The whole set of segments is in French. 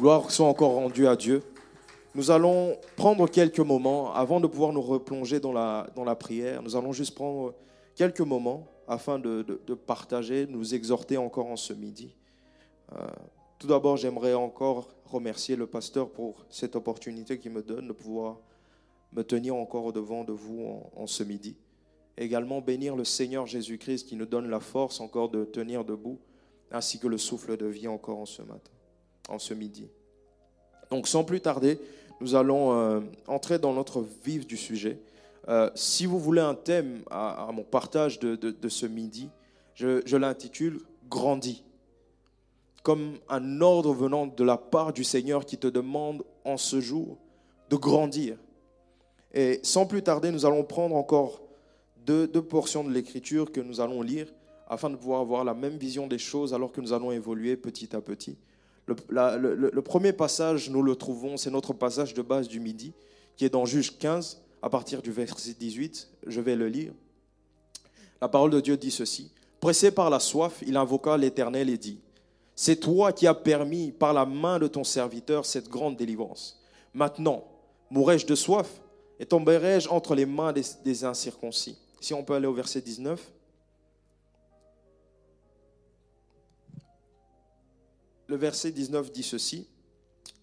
Gloire soit encore rendue à Dieu. Nous allons prendre quelques moments avant de pouvoir nous replonger dans la, prière. Nous allons juste prendre quelques moments afin de, partager, nous exhorter encore en ce midi. Euh, tout d'abord, j'aimerais encore remercier le pasteur pour cette opportunité qu'il me donne de pouvoir me tenir encore devant de vous en, en ce midi. Également bénir le Seigneur Jésus-Christ qui nous donne la force encore de tenir debout, ainsi que le souffle de vie encore en ce matin en ce midi. Donc sans plus tarder, nous allons euh, entrer dans notre vif du sujet. Euh, si vous voulez un thème à, mon partage de, ce midi, je, l'intitule Grandis, comme un ordre venant de la part du Seigneur qui te demande en ce jour de grandir. Et sans plus tarder, nous allons prendre encore deux portions de l'Écriture que nous allons lire afin de pouvoir avoir la même vision des choses alors que nous allons évoluer petit à petit. Le, premier passage, nous le trouvons, c'est notre passage de base du midi, qui est dans Juge 15, à partir du verset 18. Je vais le lire. La parole de Dieu dit ceci. Pressé par la soif, il invoqua l'Éternel et dit, C'est toi qui as permis par la main de ton serviteur cette grande délivrance. Maintenant, mourrai-je de soif et tomberai-je entre les mains des, des incirconcis Si on peut aller au verset 19. Le verset 19 dit ceci.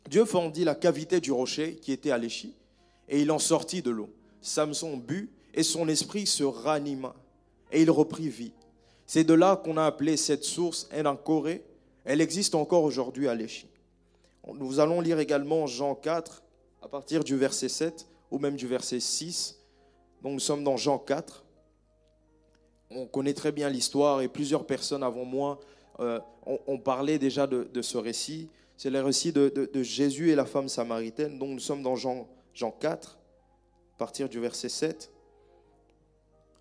Dieu fendit la cavité du rocher qui était à l'échie, et il en sortit de l'eau. Samson but, et son esprit se ranima, et il reprit vie. C'est de là qu'on a appelé cette source Enankoré. Elle existe encore aujourd'hui à l'échie. Nous allons lire également Jean 4, à partir du verset 7, ou même du verset 6. Donc nous sommes dans Jean 4. On connaît très bien l'histoire, et plusieurs personnes avant moi euh, on, parlait déjà de, ce récit. C'est le récit de, Jésus et la femme samaritaine. Donc nous sommes dans Jean, Jean 4, à partir du verset 7.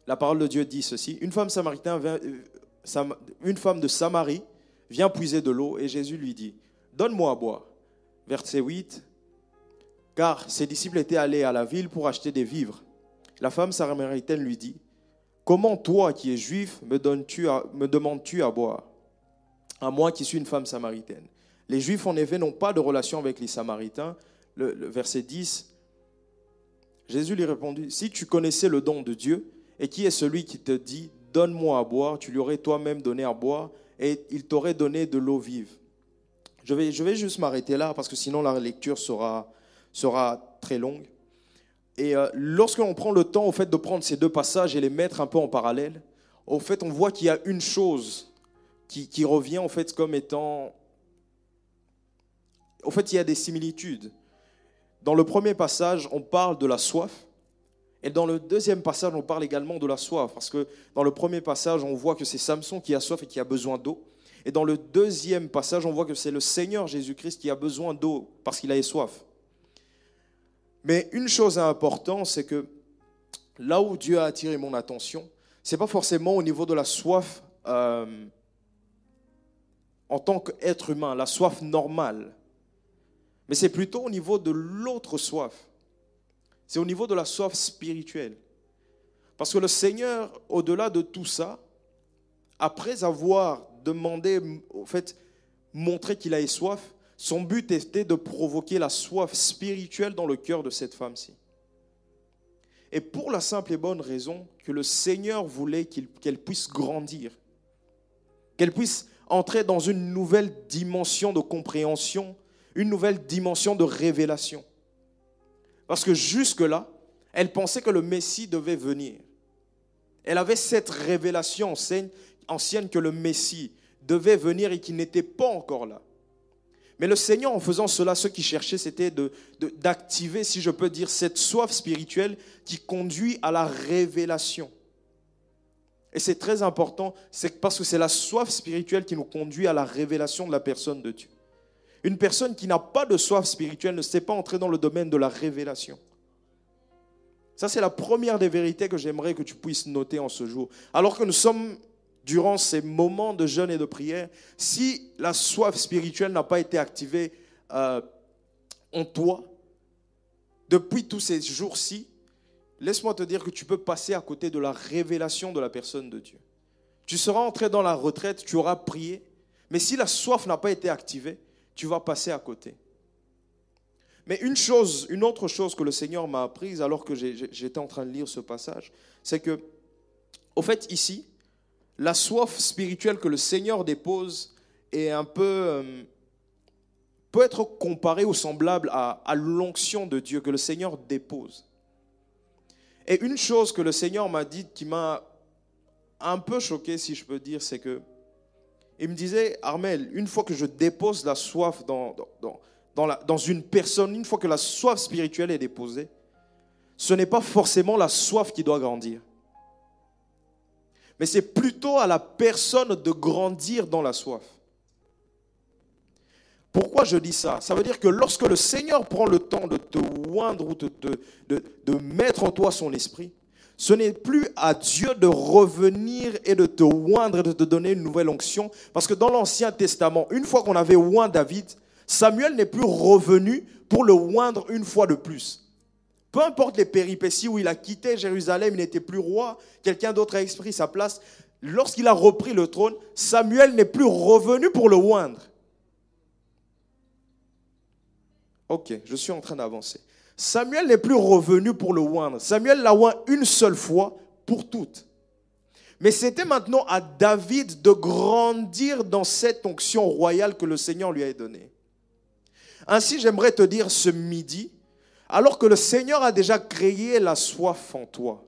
La parole de Dieu dit ceci. Une femme, samaritaine euh, une femme de Samarie vient puiser de l'eau et Jésus lui dit, donne-moi à boire. Verset 8. Car ses disciples étaient allés à la ville pour acheter des vivres. La femme samaritaine lui dit, Comment toi qui es juif me demandes-tu à boire? À moi qui suis une femme samaritaine. Les Juifs, en effet, n'ont pas de relation avec les Samaritains. Le, verset 10, Jésus lui répondit, si tu connaissais le don de Dieu, et qui est celui qui te dit, donne-moi à boire, tu lui aurais toi-même donné à boire, et il t'aurait donné de l'eau vive. Je vais, je vais juste m'arrêter là, parce que sinon la lecture sera, sera très longue. Et euh, lorsqu'on prend le temps, au fait, de prendre ces deux passages et les mettre un peu en parallèle, au fait, on voit qu'il y a une chose qui, revient en fait comme étant... En fait, il y a des similitudes. Dans le premier passage, on parle de la soif. Et dans le deuxième passage, on parle également de la soif. Parce que dans le premier passage, on voit que c'est Samson qui a soif et qui a besoin d'eau. Et dans le deuxième passage, on voit que c'est le Seigneur Jésus-Christ qui a besoin d'eau parce qu'il a soif. Mais une chose importante, c'est que là où Dieu a attiré mon attention, c'est pas forcément au niveau de la soif euh, en tant qu'être humain, la soif normale. Mais c'est plutôt au niveau de l'autre soif. C'est au niveau de la soif spirituelle. Parce que le Seigneur, au-delà de tout ça, après avoir demandé, au fait, montré qu'il a soif, son but était de provoquer la soif spirituelle dans le cœur de cette femme-ci. Et pour la simple et bonne raison que le Seigneur voulait qu'elle puisse grandir, qu'elle puisse entrer dans une nouvelle dimension de compréhension, une nouvelle dimension de révélation. Parce que jusque-là, elle pensait que le Messie devait venir. Elle avait cette révélation ancienne que le Messie devait venir et qu'il n'était pas encore là. Mais le Seigneur, en faisant cela, ce qu'il cherchait, c'était d'activer, si je peux dire, cette soif spirituelle qui conduit à la révélation. Et c'est très important, c'est parce que c'est la soif spirituelle qui nous conduit à la révélation de la personne de Dieu. Une personne qui n'a pas de soif spirituelle ne sait pas entrer dans le domaine de la révélation. Ça, c'est la première des vérités que j'aimerais que tu puisses noter en ce jour. Alors que nous sommes durant ces moments de jeûne et de prière, si la soif spirituelle n'a pas été activée euh, en toi, depuis tous ces jours-ci, laisse-moi te dire que tu peux passer à côté de la révélation de la personne de Dieu. Tu seras entré dans la retraite, tu auras prié, mais si la soif n'a pas été activée, tu vas passer à côté. Mais une chose, une autre chose que le Seigneur m'a apprise alors que j'étais en train de lire ce passage, c'est que, au fait, ici, la soif spirituelle que le Seigneur dépose est un peu euh, peut être comparée ou semblable à, à l'onction de Dieu que le Seigneur dépose. Et une chose que le Seigneur m'a dit qui m'a un peu choqué, si je peux dire, c'est que il me disait, Armel, une fois que je dépose la soif dans, une personne, une fois que la soif spirituelle est déposée, ce n'est pas forcément la soif qui doit grandir mais c'est plutôt à la personne de grandir dans la soif. Pourquoi je dis ça? Ça veut dire que lorsque le Seigneur prend le temps de te oindre ou de, mettre en toi son esprit, ce n'est plus à Dieu de revenir et de te oindre et de te donner une nouvelle onction. Parce que dans l'Ancien Testament, une fois qu'on avait oint David, Samuel n'est plus revenu pour le oindre une fois de plus. Peu importe les péripéties où il a quitté Jérusalem, il n'était plus roi, quelqu'un d'autre a exprimé sa place. Lorsqu'il a repris le trône, Samuel n'est plus revenu pour le oindre. Ok, je suis en train d'avancer. Samuel n'est plus revenu pour le oindre. Samuel l'a oint une seule fois pour toutes. Mais c'était maintenant à David de grandir dans cette onction royale que le Seigneur lui a donnée. Ainsi, j'aimerais te dire ce midi, alors que le Seigneur a déjà créé la soif en toi.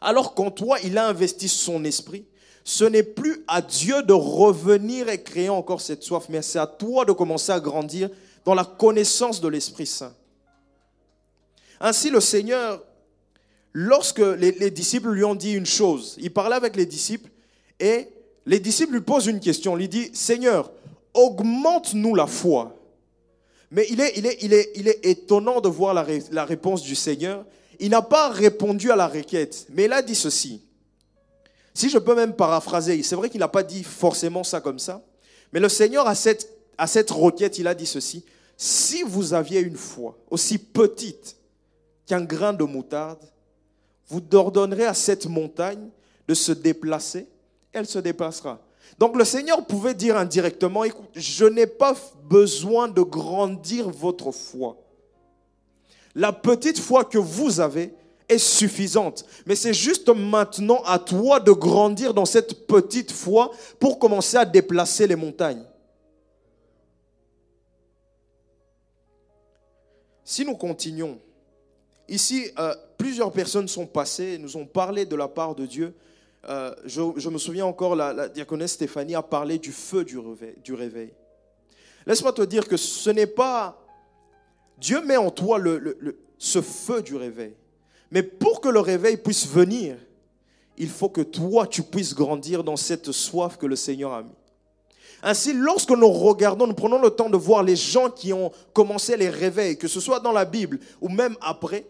Alors qu'en toi, il a investi son esprit. Ce n'est plus à Dieu de revenir et créer encore cette soif, mais c'est à toi de commencer à grandir dans la connaissance de l'Esprit Saint. Ainsi, le Seigneur, lorsque les, les, disciples lui ont dit une chose, il parlait avec les disciples et les disciples lui posent une question. Il lui dit, Seigneur, augmente-nous la foi. Mais il est, étonnant de voir la, la réponse du Seigneur. Il n'a pas répondu à la requête, mais il a dit ceci. Si je peux même paraphraser, c'est vrai qu'il n'a pas dit forcément ça comme ça, mais le Seigneur, à cette, à cette requête, il a dit ceci. Si vous aviez une foi aussi petite qu'un grain de moutarde, vous ordonnerez à cette montagne de se déplacer, elle se déplacera. Donc le Seigneur pouvait dire indirectement, écoute, je n'ai pas besoin de grandir votre foi. La petite foi que vous avez est suffisante. Mais c'est juste maintenant à toi de grandir dans cette petite foi pour commencer à déplacer les montagnes. Si nous continuons, ici, euh, plusieurs personnes sont passées, nous ont parlé de la part de Dieu euh, je, me souviens encore, la, la, diaconesse Stéphanie a parlé du feu du réveil. Laisse-moi te dire que ce n'est pas... Dieu met en toi ce feu du réveil. Mais pour que le réveil puisse venir, il faut que toi, tu puisses grandir dans cette soif que le Seigneur a mis. Ainsi, lorsque nous regardons, nous prenons le temps de voir les gens qui ont commencé les réveils, que ce soit dans la Bible ou même après,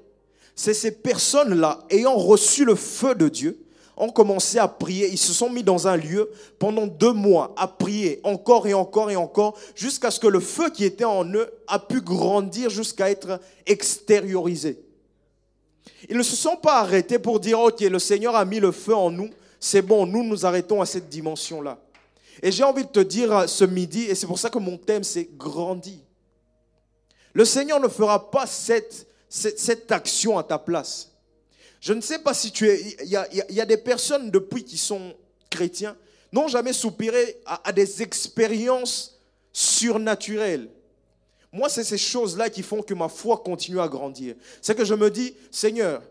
c'est ces personnes-là, ayant reçu le feu de Dieu, ont commencé à prier. Ils se sont mis dans un lieu pendant deux mois à prier encore et encore et encore jusqu'à ce que le feu qui était en eux a pu grandir jusqu'à être extériorisé. Ils ne se sont pas arrêtés pour dire, ok, le Seigneur a mis le feu en nous, c'est bon, nous nous arrêtons à cette dimension-là. Et j'ai envie de te dire ce midi, et c'est pour ça que mon thème c'est grandi. Le Seigneur ne fera pas cette, cette, action à ta place. Je ne sais pas si tu es... Il y a, des personnes depuis qui sont chrétiens, n'ont jamais soupiré à, des expériences surnaturelles. Moi, c'est ces choses-là qui font que ma foi continue à grandir. C'est que je me dis, Seigneur,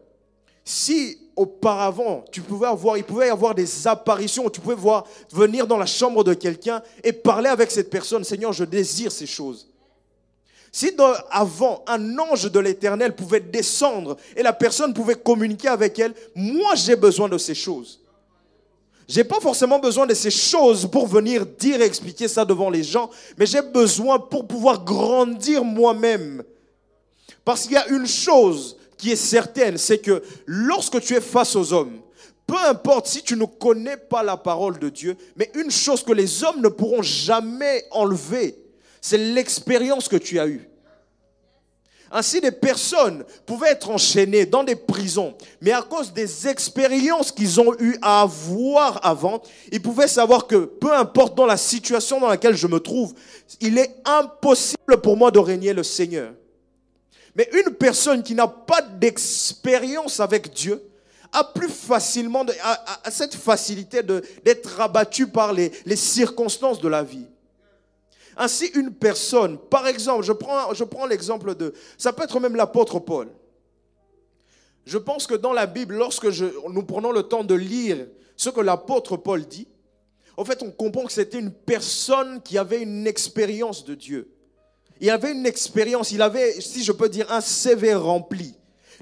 si auparavant, tu pouvais avoir, il pouvait y avoir des apparitions, tu pouvais voir venir dans la chambre de quelqu'un et parler avec cette personne, Seigneur, je désire ces choses. Si avant, un ange de l'Éternel pouvait descendre et la personne pouvait communiquer avec elle, moi j'ai besoin de ces choses. J'ai pas forcément besoin de ces choses pour venir dire et expliquer ça devant les gens, mais j'ai besoin pour pouvoir grandir moi-même. Parce qu'il y a une chose qui est certaine, c'est que lorsque tu es face aux hommes, peu importe si tu ne connais pas la parole de Dieu, mais une chose que les hommes ne pourront jamais enlever, c'est l'expérience que tu as eue. Ainsi, des personnes pouvaient être enchaînées dans des prisons, mais à cause des expériences qu'ils ont eues à avoir avant, ils pouvaient savoir que peu importe dans la situation dans laquelle je me trouve, il est impossible pour moi de régner le Seigneur. Mais une personne qui n'a pas d'expérience avec Dieu a plus facilement, a, cette facilité d'être abattu par les, circonstances de la vie. Ainsi, une personne, par exemple, je prends l'exemple de, ça peut être même l'apôtre Paul. Je pense que dans la Bible, lorsque nous prenons le temps de lire ce que l'apôtre Paul dit, en fait, on comprend que c'était une personne qui avait une expérience de Dieu. Il avait une expérience, il avait, si je peux dire, un CV rempli,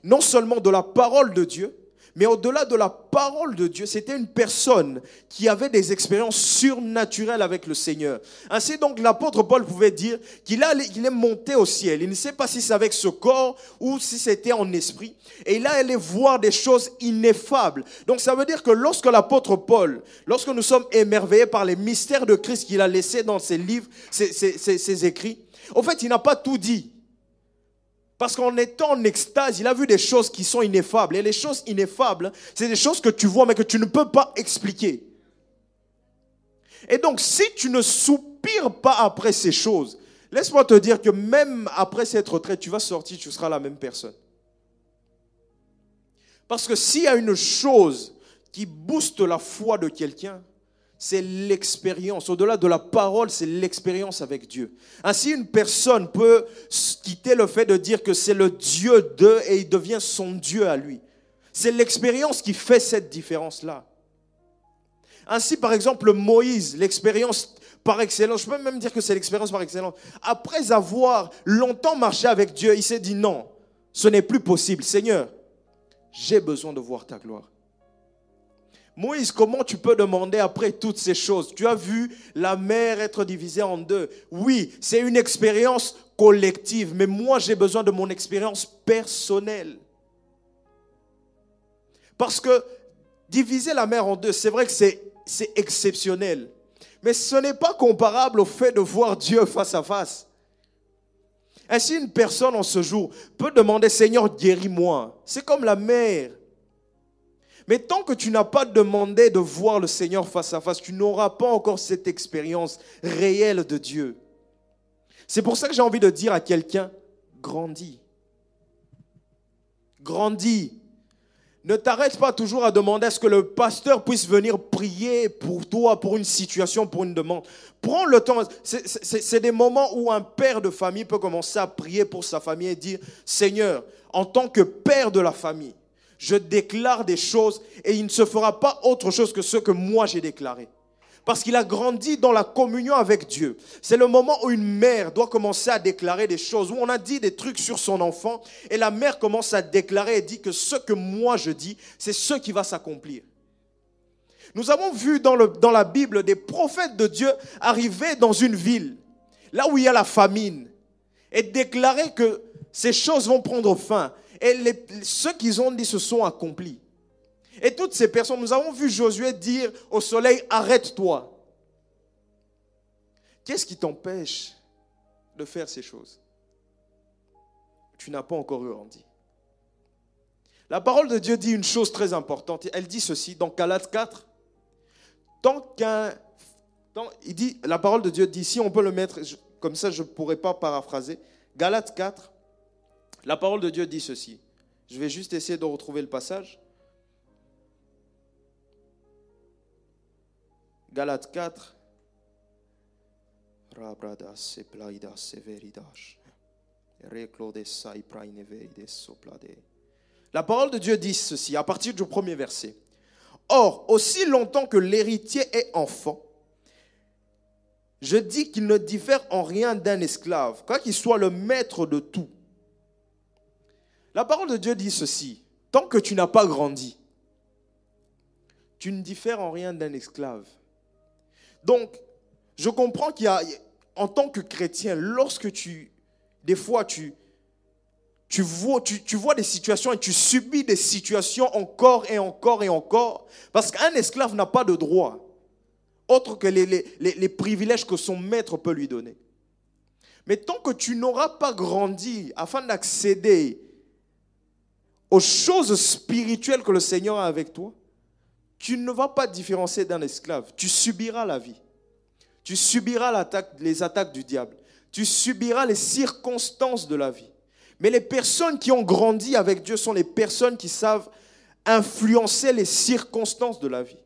non seulement de la parole de Dieu, mais au-delà de la parole de Dieu, c'était une personne qui avait des expériences surnaturelles avec le Seigneur. Ainsi donc l'apôtre Paul pouvait dire qu'il est monté au ciel. Il ne sait pas si c'est avec ce corps ou si c'était en esprit. Et il a allé voir des choses ineffables. Donc ça veut dire que lorsque l'apôtre Paul, lorsque nous sommes émerveillés par les mystères de Christ qu'il a laissés dans ses livres, ses, ses écrits, en fait, il n'a pas tout dit. Parce qu'en étant en extase, il a vu des choses qui sont ineffables. Et les choses ineffables, c'est des choses que tu vois mais que tu ne peux pas expliquer. Et donc, si tu ne soupires pas après ces choses, laisse-moi te dire que même après cette retraite, tu vas sortir, tu seras la même personne. Parce que s'il y a une chose qui booste la foi de quelqu'un, c'est l'expérience. Au-delà de la parole, c'est l'expérience avec Dieu. Ainsi, une personne peut quitter le fait de dire que c'est le Dieu d'eux et il devient son Dieu à lui. C'est l'expérience qui fait cette différence-là. Ainsi, par exemple, Moïse, l'expérience par excellence, je peux même dire que c'est l'expérience par excellence. Après avoir longtemps marché avec Dieu, il s'est dit non, ce n'est plus possible. Seigneur, j'ai besoin de voir ta gloire. Moïse, comment tu peux demander après toutes ces choses? Tu as vu la mer être divisée en deux. Oui, c'est une expérience collective, mais moi j'ai besoin de mon expérience personnelle. Parce que diviser la mer en deux, c'est vrai que c'est, exceptionnel. Mais ce n'est pas comparable au fait de voir Dieu face à face. Ainsi, une personne en ce jour peut demander, Seigneur, guéris-moi. C'est comme la mer mais tant que tu n'as pas demandé de voir le Seigneur face à face, tu n'auras pas encore cette expérience réelle de Dieu. C'est pour ça que j'ai envie de dire à quelqu'un, grandis. Grandis. Ne t'arrête pas toujours à demander à ce que le pasteur puisse venir prier pour toi, pour une situation, pour une demande. Prends le temps. C'est des moments où un père de famille peut commencer à prier pour sa famille et dire, Seigneur, en tant que père de la famille, je déclare des choses et il ne se fera pas autre chose que ce que moi j'ai déclaré. Parce qu'il a grandi dans la communion avec Dieu. C'est le moment où une mère doit commencer à déclarer des choses, où on a dit des trucs sur son enfant, et la mère commence à déclarer et dit que ce que moi je dis, c'est ce qui va s'accomplir. Nous avons vu dans, la Bible des prophètes de Dieu arriver dans une ville, là où il y a la famine, et déclarer que ces choses vont prendre fin. Et ce qu'ils ont dit se sont accomplis. Et toutes ces personnes, nous avons vu Josué dire au soleil, arrête-toi. Qu'est-ce qui t'empêche de faire ces choses? Tu n'as pas encore grandi. La parole de Dieu dit une chose très importante. Elle dit ceci dans Galates 4. Tant qu'un. Il dit, la parole de Dieu dit, si on peut le mettre, comme ça je ne pourrais pas paraphraser. Galates 4, la parole de Dieu dit ceci. Je vais juste essayer de retrouver le passage. Galates 4. La parole de Dieu dit ceci à partir du premier verset. Or, aussi longtemps que l'héritier est enfant, je dis qu'il ne diffère en rien d'un esclave, quoi qu'il soit le maître de tout. La parole de Dieu dit ceci. Tant que tu n'as pas grandi, tu ne diffères en rien d'un esclave. Donc, je comprends qu'il y a, en tant que chrétien, lorsque tu, des fois, tu, vois, des situations et tu subis des situations encore et encore et encore, parce qu'un esclave n'a pas de droit, autre que les, les privilèges que son maître peut lui donner. Mais tant que tu n'auras pas grandi afin d'accéder aux choses spirituelles que le Seigneur a avec toi, tu ne vas pas différencier d'un esclave. Tu subiras la vie. Tu subiras les attaques du diable. Tu subiras les circonstances de la vie. Mais les personnes qui ont grandi avec Dieu sont les personnes qui savent influencer les circonstances de la vie.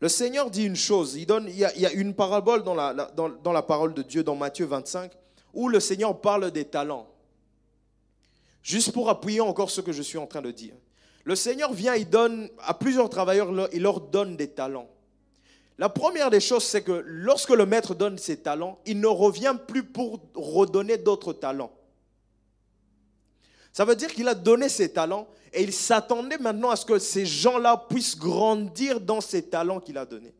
Le Seigneur dit une chose, il, donne, il, y, a, une parabole dans la, dans la parole de Dieu, dans Matthieu 25, où le Seigneur parle des talents. Juste pour appuyer encore ce que je suis en train de dire. Le Seigneur vient, il donne à plusieurs travailleurs, il leur donne des talents. La première des choses, c'est que lorsque le maître donne ses talents, il ne revient plus pour redonner d'autres talents. Ça veut dire qu'il a donné ses talents et il s'attendait maintenant à ce que ces gens-là puissent grandir dans ces talents qu'il a donnés.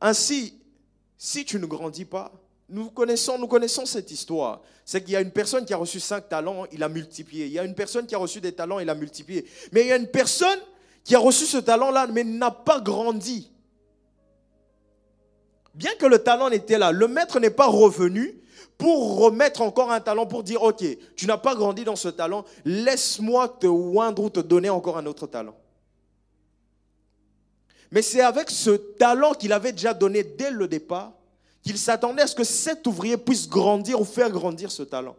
Ainsi, si tu ne grandis pas, nous connaissons, cette histoire. C'est qu'il y a une personne qui a reçu cinq talents, il a multiplié. Il y a une personne qui a reçu des talents, il a multiplié. Mais il y a une personne qui a reçu ce talent-là, mais n'a pas grandi. Bien que le talent était là, le maître n'est pas revenu pour remettre encore un talent, pour dire, OK, tu n'as pas grandi dans ce talent, laisse-moi te oindre ou te donner encore un autre talent. Mais c'est avec ce talent qu'il avait déjà donné dès le départ qu'il s'attendait à ce que cet ouvrier puisse grandir ou faire grandir ce talent.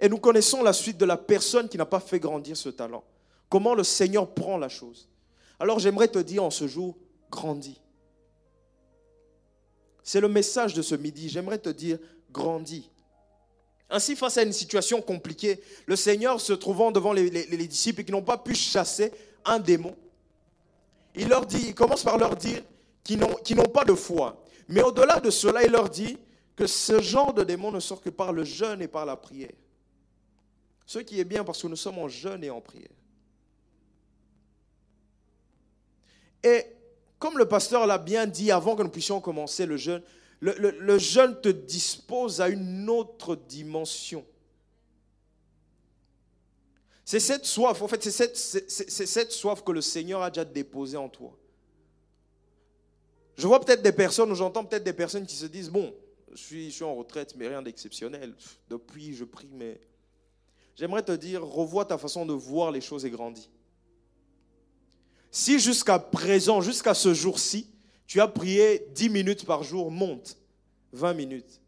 Et nous connaissons la suite de la personne qui n'a pas fait grandir ce talent. Comment le Seigneur prend la chose. Alors j'aimerais te dire en ce jour, grandis. C'est le message de ce midi. J'aimerais te dire, grandis. Ainsi, face à une situation compliquée, le Seigneur se trouvant devant les, disciples qui n'ont pas pu chasser un démon, il leur dit, il commence par leur dire qu'ils n'ont pas de foi. Mais au-delà de cela, il leur dit que ce genre de démon ne sort que par le jeûne et par la prière. Ce qui est bien parce que nous sommes en jeûne et en prière. Et comme le pasteur l'a bien dit avant que nous puissions commencer le jeûne, le, jeûne te dispose à une autre dimension. C'est cette soif, en fait, c'est cette, soif que le Seigneur a déjà déposée en toi. Je vois peut-être des personnes, j'entends peut-être des personnes qui se disent, bon, je suis en retraite, mais rien d'exceptionnel. Depuis, je prie, mais... J'aimerais te dire, revois ta façon de voir les choses et grandis. Si jusqu'à présent, jusqu'à ce jour-ci, tu as prié 10 minutes par jour, monte 20 minutes,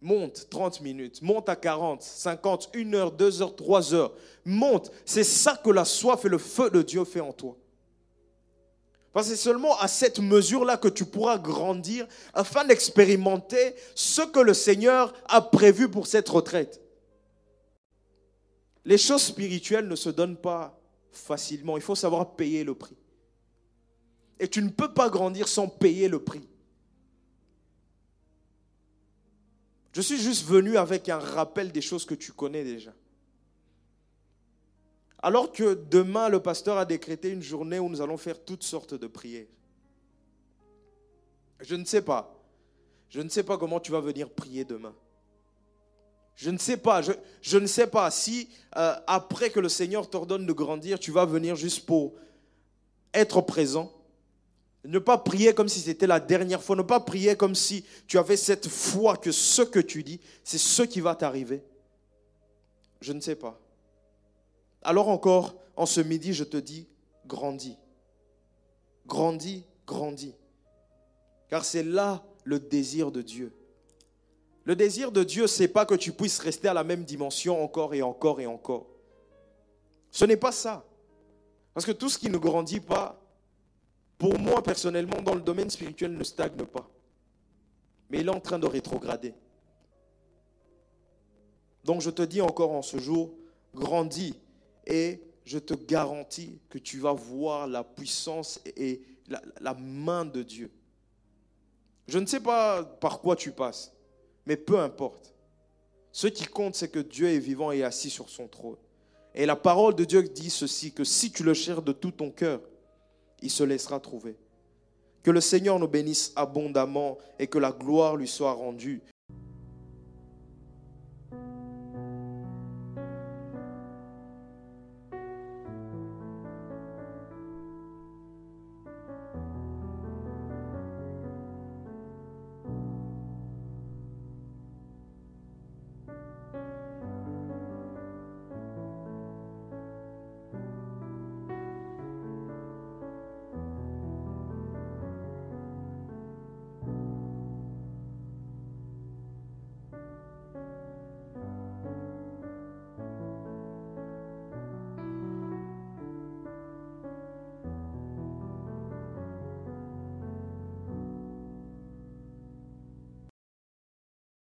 monte 30 minutes, monte à 40, 50, 1 heure, 2 heures, 3 heures, monte. C'est ça que la soif et le feu de Dieu fait en toi. Parce que c'est seulement à cette mesure-là que tu pourras grandir afin d'expérimenter ce que le Seigneur a prévu pour cette retraite. Les choses spirituelles ne se donnent pas facilement. Il faut savoir payer le prix. Et tu ne peux pas grandir sans payer le prix. Je suis juste venu avec un rappel des choses que tu connais déjà. Alors que demain, le pasteur a décrété une journée où nous allons faire toutes sortes de prières. Je ne sais pas. Je ne sais pas comment tu vas venir prier demain. Je ne sais pas. Je, ne sais pas si euh, après que le Seigneur t'ordonne de grandir, tu vas venir juste pour être présent. Ne pas prier comme si c'était la dernière fois. Ne pas prier comme si tu avais cette foi que ce que tu dis, c'est ce qui va t'arriver. Je ne sais pas. Alors encore, en ce midi, je te dis, grandis. Grandis, grandis. Car c'est là le désir de Dieu. Le désir de Dieu, c'est pas que tu puisses rester à la même dimension encore et encore et encore. Ce n'est pas ça. Parce que tout ce qui ne grandit pas pour moi personnellement, dans le domaine spirituel, ne stagne pas. Mais il est en train de rétrograder. Donc je te dis encore en ce jour, grandis et je te garantis que tu vas voir la puissance et la, main de Dieu. Je ne sais pas par quoi tu passes, mais peu importe. Ce qui compte, c'est que Dieu est vivant et assis sur son trône. Et la parole de Dieu dit ceci, que si tu le cherches de tout ton cœur, il se laissera trouver. Que le Seigneur nous bénisse abondamment et que la gloire lui soit rendue.